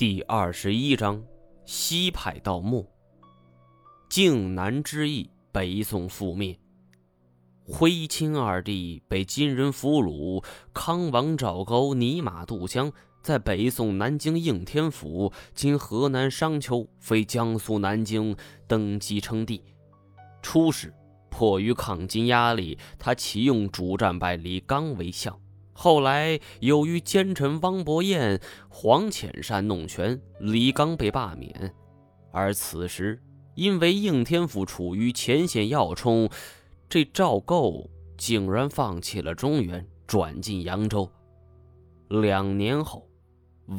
第二十一章：西派盗墓。靖难之役，北宋覆灭，徽钦二帝被金人俘虏，康王赵高泥马渡江，在北宋南京应天府（今河南商丘，非江苏南京）登基称帝。初时，迫于抗金压力，他启用主战败李纲为相。后来，由于奸臣汪伯彦、黄潜善弄权，李纲被罢免。而此时，因为应天府处于前线要冲，这赵构竟然放弃了中原，转进扬州。两年后，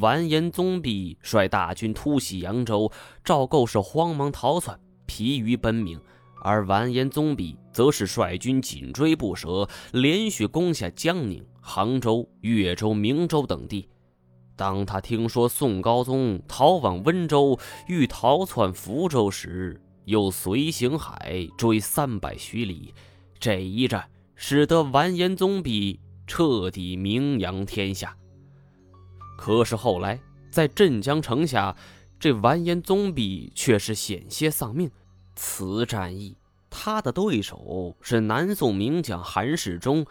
完颜宗弼率大军突袭扬州，赵构是慌忙逃窜，疲于奔命。而完颜宗弼则是率军紧追不舍，连续攻下江宁、杭州、越州、明州等地。当他听说宋高宗逃往温州，欲逃窜福州时，又随行海追三百余里。这一战使得完颜宗弼彻底名扬天下。可是后来在镇江城下，这完颜宗弼却是险些丧命。此战役，他的对手是南宋名将韩世忠。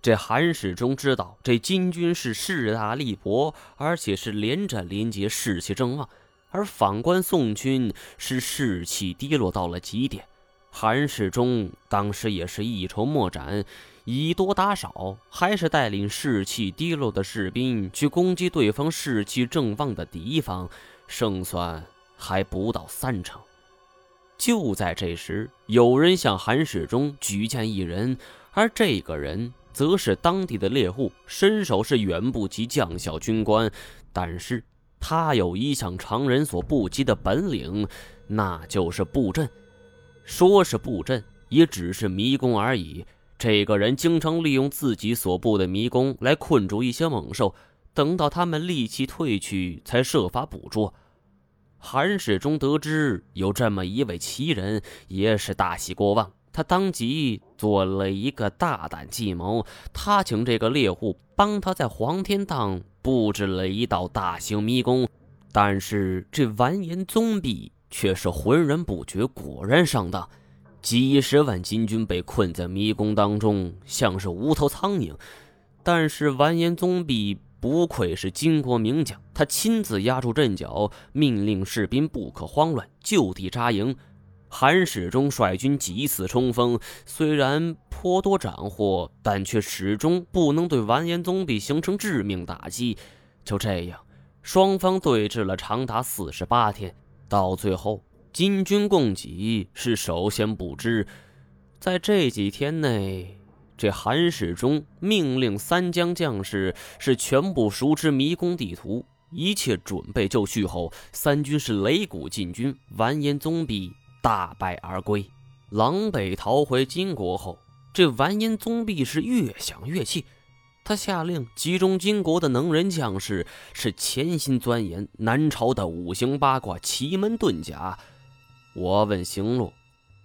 这韩世忠知道这金军是势大力薄，而且是连战连捷，士气正旺；而反观宋军是士气低落到了极点。韩世忠当时也是一筹莫展，以多打少，还是带领士气低落的士兵去攻击对方士气正旺的敌方，胜算还不到三成。就在这时，有人向韩世忠举荐一人，而这个人则是当地的猎户，身手是远不及将校军官，但是他有一项常人所不及的本领，那就是布阵。说是布阵，也只是迷宫而已。这个人经常利用自己所布的迷宫来困住一些猛兽，等到他们力气退去，才设法捕捉。韩世忠得知有这么一位奇人，也是大喜过望。他当即做了一个大胆计谋，他请这个猎户帮他在黄天荡布置了一道大型迷宫。但是这完颜宗弼却是浑然不觉，果然上当。几十万金军被困在迷宫当中，像是无头苍蝇。但是完颜宗弼。不愧是金国名将，他亲自压住阵脚，命令士兵不可慌乱，就地扎营。韩世忠率军几次冲锋，虽然颇多斩获，但却始终不能对完颜宗弼形成致命打击。就这样，双方对峙了长达四十八天，到最后，金军供给是首先不知。在这几天内。这韩世忠命令三江将士是全部熟知迷宫地图，一切准备就绪后，三军是擂鼓进军，完颜宗弼大败而归，狼狈逃回金国后，这完颜宗弼是越想越气，他下令集中金国的能人将士，是潜心钻研南朝的五行八卦、奇门遁甲。我问行路，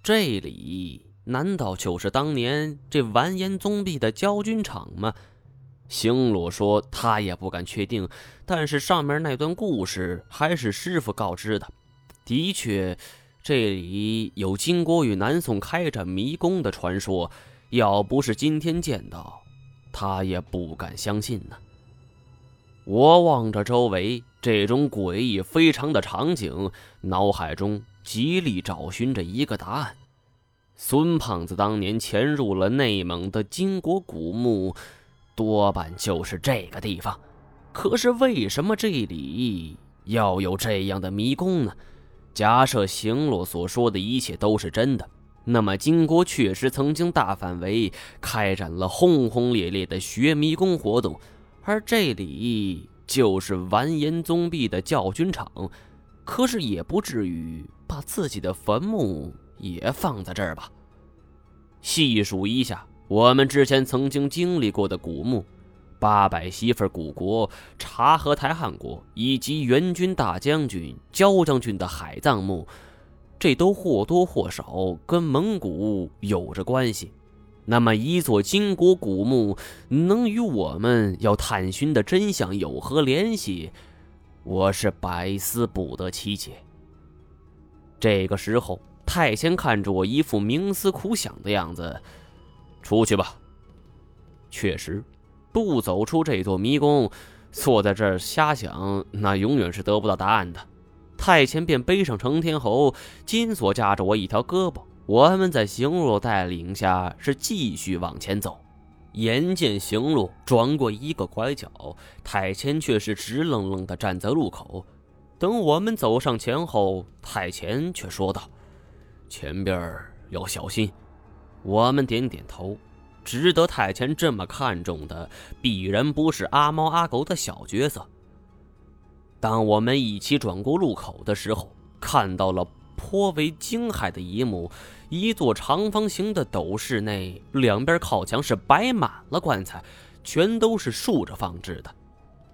这里？难道就是当年这完颜宗弼的教军场吗？星罗说他也不敢确定，但是上面那段故事还是师傅告知的。的确，这里有金国与南宋开战迷宫的传说。要不是今天见到，他也不敢相信呢。我望着周围这种诡异非常的场景，脑海中极力找寻着一个答案。孙胖子当年潜入了内蒙的金国古墓，多半就是这个地方。可是为什么这里要有这样的迷宫呢？假设行洛所说的一切都是真的，那么金国确实曾经大范围开展了轰轰烈烈的学迷宫活动，而这里就是完颜宗弼的教军场。可是也不至于把自己的坟墓。也放在这儿吧。细数一下，我们之前曾经经历过的古墓、八百媳妇古国、察合台汗国，以及元军大将军焦将军的海葬墓，这都或多或少跟蒙古有着关系。那么，一座金国古墓能与我们要探寻的真相有何联系？我是百思不得其解。这个时候，太监看着我一副冥思苦想的样子，出去吧。确实，不走出这座迷宫，坐在这儿瞎想，那永远是得不到答案的。太前便背上成天侯，金锁架着我一条胳膊，我们在行路带领下是继续往前走。眼见行路转过一个拐角，太监却是直愣愣地站在路口。等我们走上前后，太前却说道：“前边要小心。”我们点点头。值得太监这么看重的，必然不是阿猫阿狗的小角色。当我们一起转过路口的时候，看到了颇为惊骇的一幕：一座长方形的斗室内，两边靠墙是摆满了棺材，全都是竖着放置的。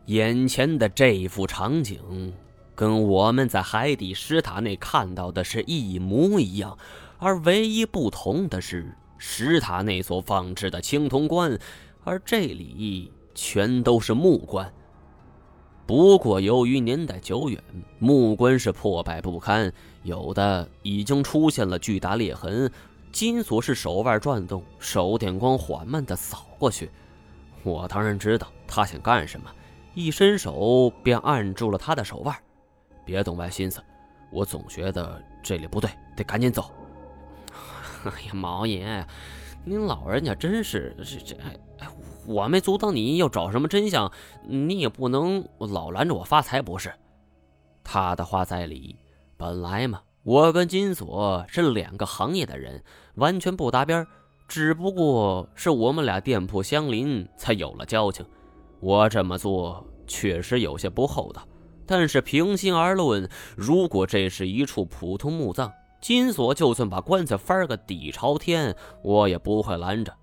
眼前的这幅场景，跟我们在海底石塔内看到的是一模一样，而唯一不同的是。石塔内所放置的青铜棺，而这里全都是木棺。不过由于年代久远，木棺是破败不堪，有的已经出现了巨大裂痕。金锁是手腕转动，手电光缓慢地扫过去。我当然知道他想干什么，一伸手便按住了他的手腕。别动歪心思，我总觉得这里不对，得赶紧走。哎 呀，毛爷，您老人家真是这这哎哎，我没阻挡你要找什么真相，你也不能老拦着我发财不是？他的话在理，本来嘛，我跟金锁是两个行业的人，完全不搭边只不过是我们俩店铺相邻，才有了交情。我这么做确实有些不厚道，但是平心而论，如果这是一处普通墓葬，金锁就算把棺材翻个底朝天，我也不会拦着。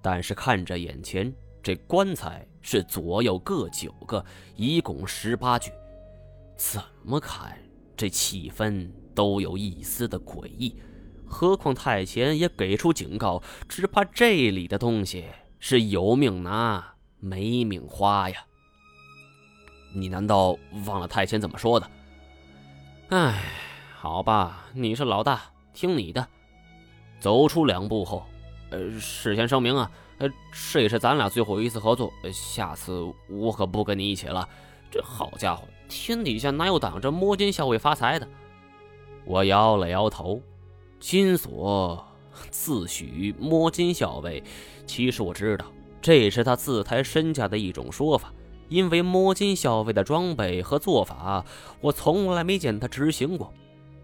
但是看着眼前这棺材是左右各九个，一共十八具，怎么看这气氛都有一丝的诡异。何况太监也给出警告，只怕这里的东西是有命拿没命花呀！你难道忘了太监怎么说的？唉。好吧，你是老大，听你的。走出两步后，呃，事先声明啊，呃，这也是咱俩最后一次合作，下次我可不跟你一起了。这好家伙，天底下哪有挡着摸金校尉发财的？我摇了摇头。金锁自诩摸金校尉，其实我知道，这也是他自抬身价的一种说法。因为摸金校尉的装备和做法，我从来没见他执行过。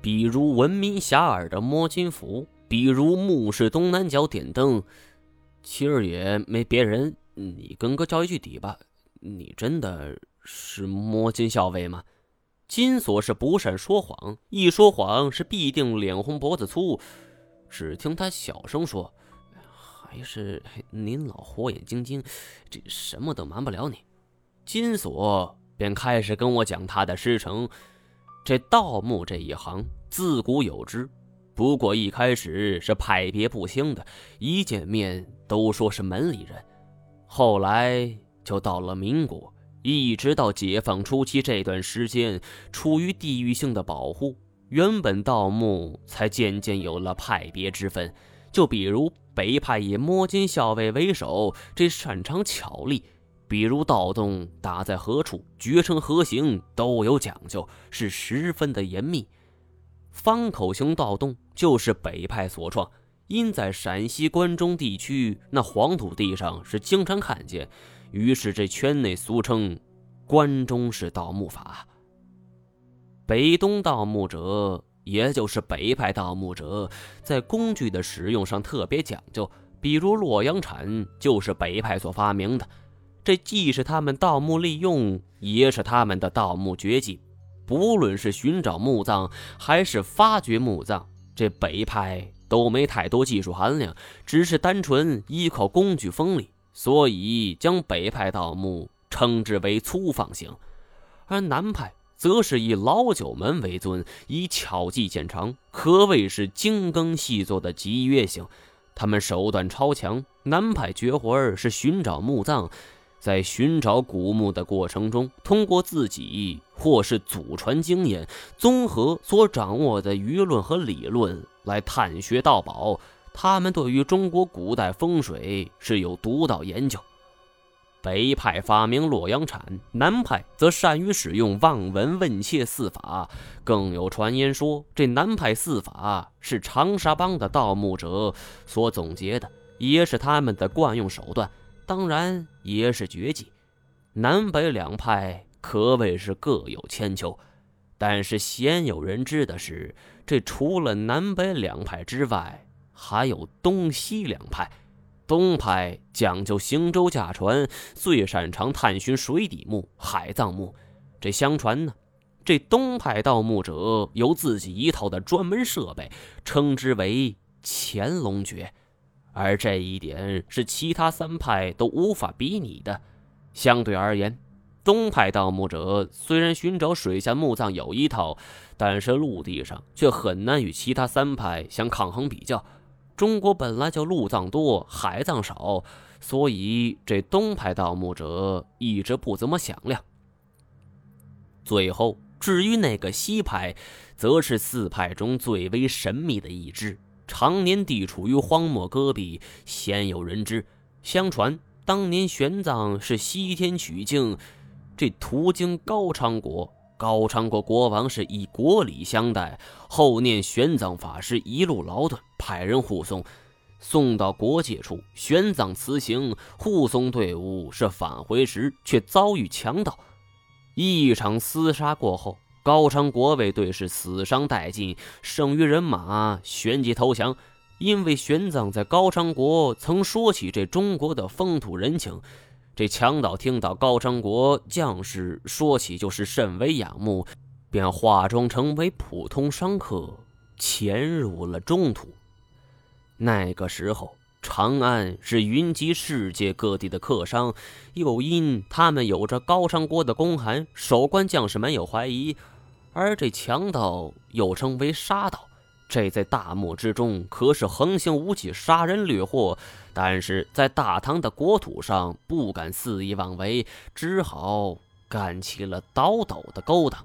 比如闻名遐迩的摸金符，比如墓室东南角点灯，其二也没别人。你跟哥交一句底吧，你真的是摸金校尉吗？金锁是不善说谎，一说谎是必定脸红脖子粗。只听他小声说：“还是您老火眼金睛，这什么都瞒不了你。”金锁便开始跟我讲他的师承。这盗墓这一行自古有之，不过一开始是派别不清的，一见面都说是门里人。后来就到了民国，一直到解放初期这段时间，处于地域性的保护，原本盗墓才渐渐有了派别之分。就比如北派以摸金校尉为首，这擅长巧力。比如盗洞打在何处，掘成何形，都有讲究，是十分的严密。方口型盗洞就是北派所创，因在陕西关中地区那黄土地上是经常看见，于是这圈内俗称“关中式盗墓法”。北东盗墓者，也就是北派盗墓者，在工具的使用上特别讲究，比如洛阳铲就是北派所发明的。这既是他们盗墓利用，也是他们的盗墓绝技。不论是寻找墓葬，还是发掘墓葬，这北派都没太多技术含量，只是单纯依靠工具锋利，所以将北派盗墓称之为粗放型。而南派则是以老九门为尊，以巧技见长，可谓是精耕细作的集约型。他们手段超强，南派绝活是寻找墓葬。在寻找古墓的过程中，通过自己或是祖传经验，综合所掌握的舆论和理论来探穴盗宝。他们对于中国古代风水是有独到研究。北派发明洛阳铲，南派则善于使用望闻问切四法。更有传言说，这南派四法是长沙帮的盗墓者所总结的，也是他们的惯用手段，当然也是绝技。南北两派可谓是各有千秋，但是鲜有人知的是，这除了南北两派之外，还有东西两派。东派讲究行舟驾船，最擅长探寻水底墓、海葬墓。这相传呢，这东派盗墓者有自己一套的专门设备，称之为潜龙诀，而这一点是其他三派都无法比拟的。相对而言，东派盗墓者虽然寻找水下墓葬有一套，但是陆地上却很难与其他三派相抗衡比较。中国本来就陆葬多，海葬少，所以这东派盗墓者一直不怎么响亮。最后，至于那个西派，则是四派中最为神秘的一支，常年地处于荒漠戈壁，鲜有人知。相传当年玄奘是西天取经，这途经高昌国。高昌国国王是以国礼相待，后念玄奘法师一路劳顿，派人护送，送到国界处，玄奘辞行，护送队伍是返回时，却遭遇强盗，一场厮杀过后，高昌国卫队是死伤殆尽，剩余人马旋即投降，因为玄奘在高昌国曾说起这中国的风土人情。这强盗听到高昌国将士说起，就是甚为仰慕，便化妆成为普通商客，潜入了中土。那个时候，长安是云集世界各地的客商，又因他们有着高昌国的公函，守关将士没有怀疑。而这强盗又称为沙盗。这在大漠之中可是横行无忌、杀人掠货，但是在大唐的国土上不敢肆意妄为，只好干起了倒斗的勾当。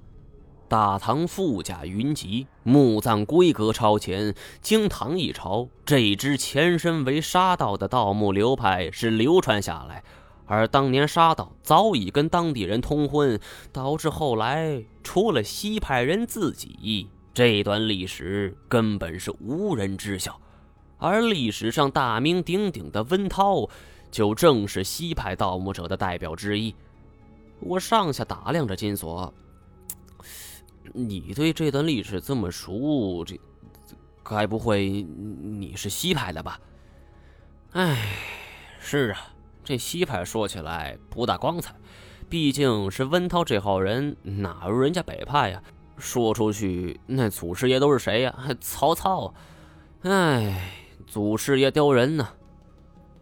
大唐富甲云集，墓葬规格超前，经唐一朝，这支前身为沙盗的盗墓流派是流传下来，而当年沙盗早已跟当地人通婚，导致后来除了西派人自己。这段历史根本是无人知晓，而历史上大名鼎鼎的温涛，就正是西派盗墓者的代表之一。我上下打量着金锁，你对这段历史这么熟，这该不会你是西派的吧？哎，是啊，这西派说起来不大光彩，毕竟是温涛这号人，哪如人家北派呀？说出去，那祖师爷都是谁呀？曹操！哎，祖师爷丢人呢！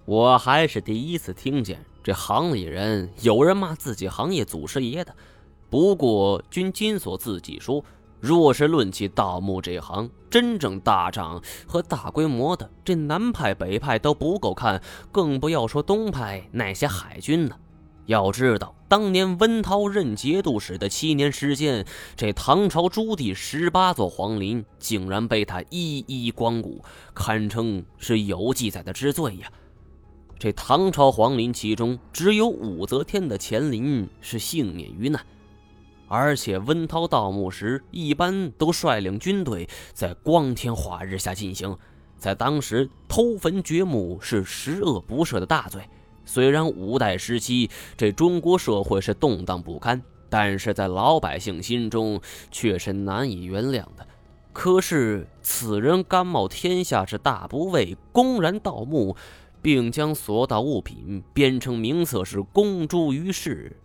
我还是第一次听见这行里人有人骂自己行业祖师爷的。不过，君金锁自己说，若是论起盗墓这行，真正大仗和大规模的，这南派北派都不够看，更不要说东派那些海军了。要知道，当年温韬任节度使的七年时间，这唐朝朱棣十八座皇陵竟然被他一一光顾，堪称是有记载的之最呀！这唐朝皇陵其中，只有武则天的乾陵是幸免于难，而且温韬盗墓时一般都率领军队在光天化日下进行，在当时偷坟掘墓是十恶不赦的大罪。虽然五代时期这中国社会是动荡不堪，但是在老百姓心中却是难以原谅的。可是此人甘冒天下之大不韪，公然盗墓，并将所盗物品编成名册是公诸于世，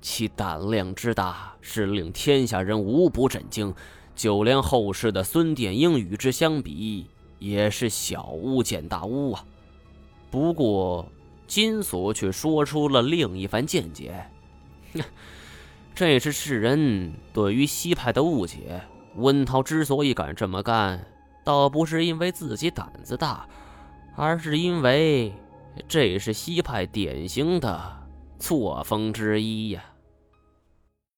其胆量之大是令天下人无不震惊。就连后世的孙殿英与之相比，也是小巫见大巫啊。不过。金锁却说出了另一番见解，这是世人对于西派的误解。温涛之所以敢这么干，倒不是因为自己胆子大，而是因为这是西派典型的作风之一呀。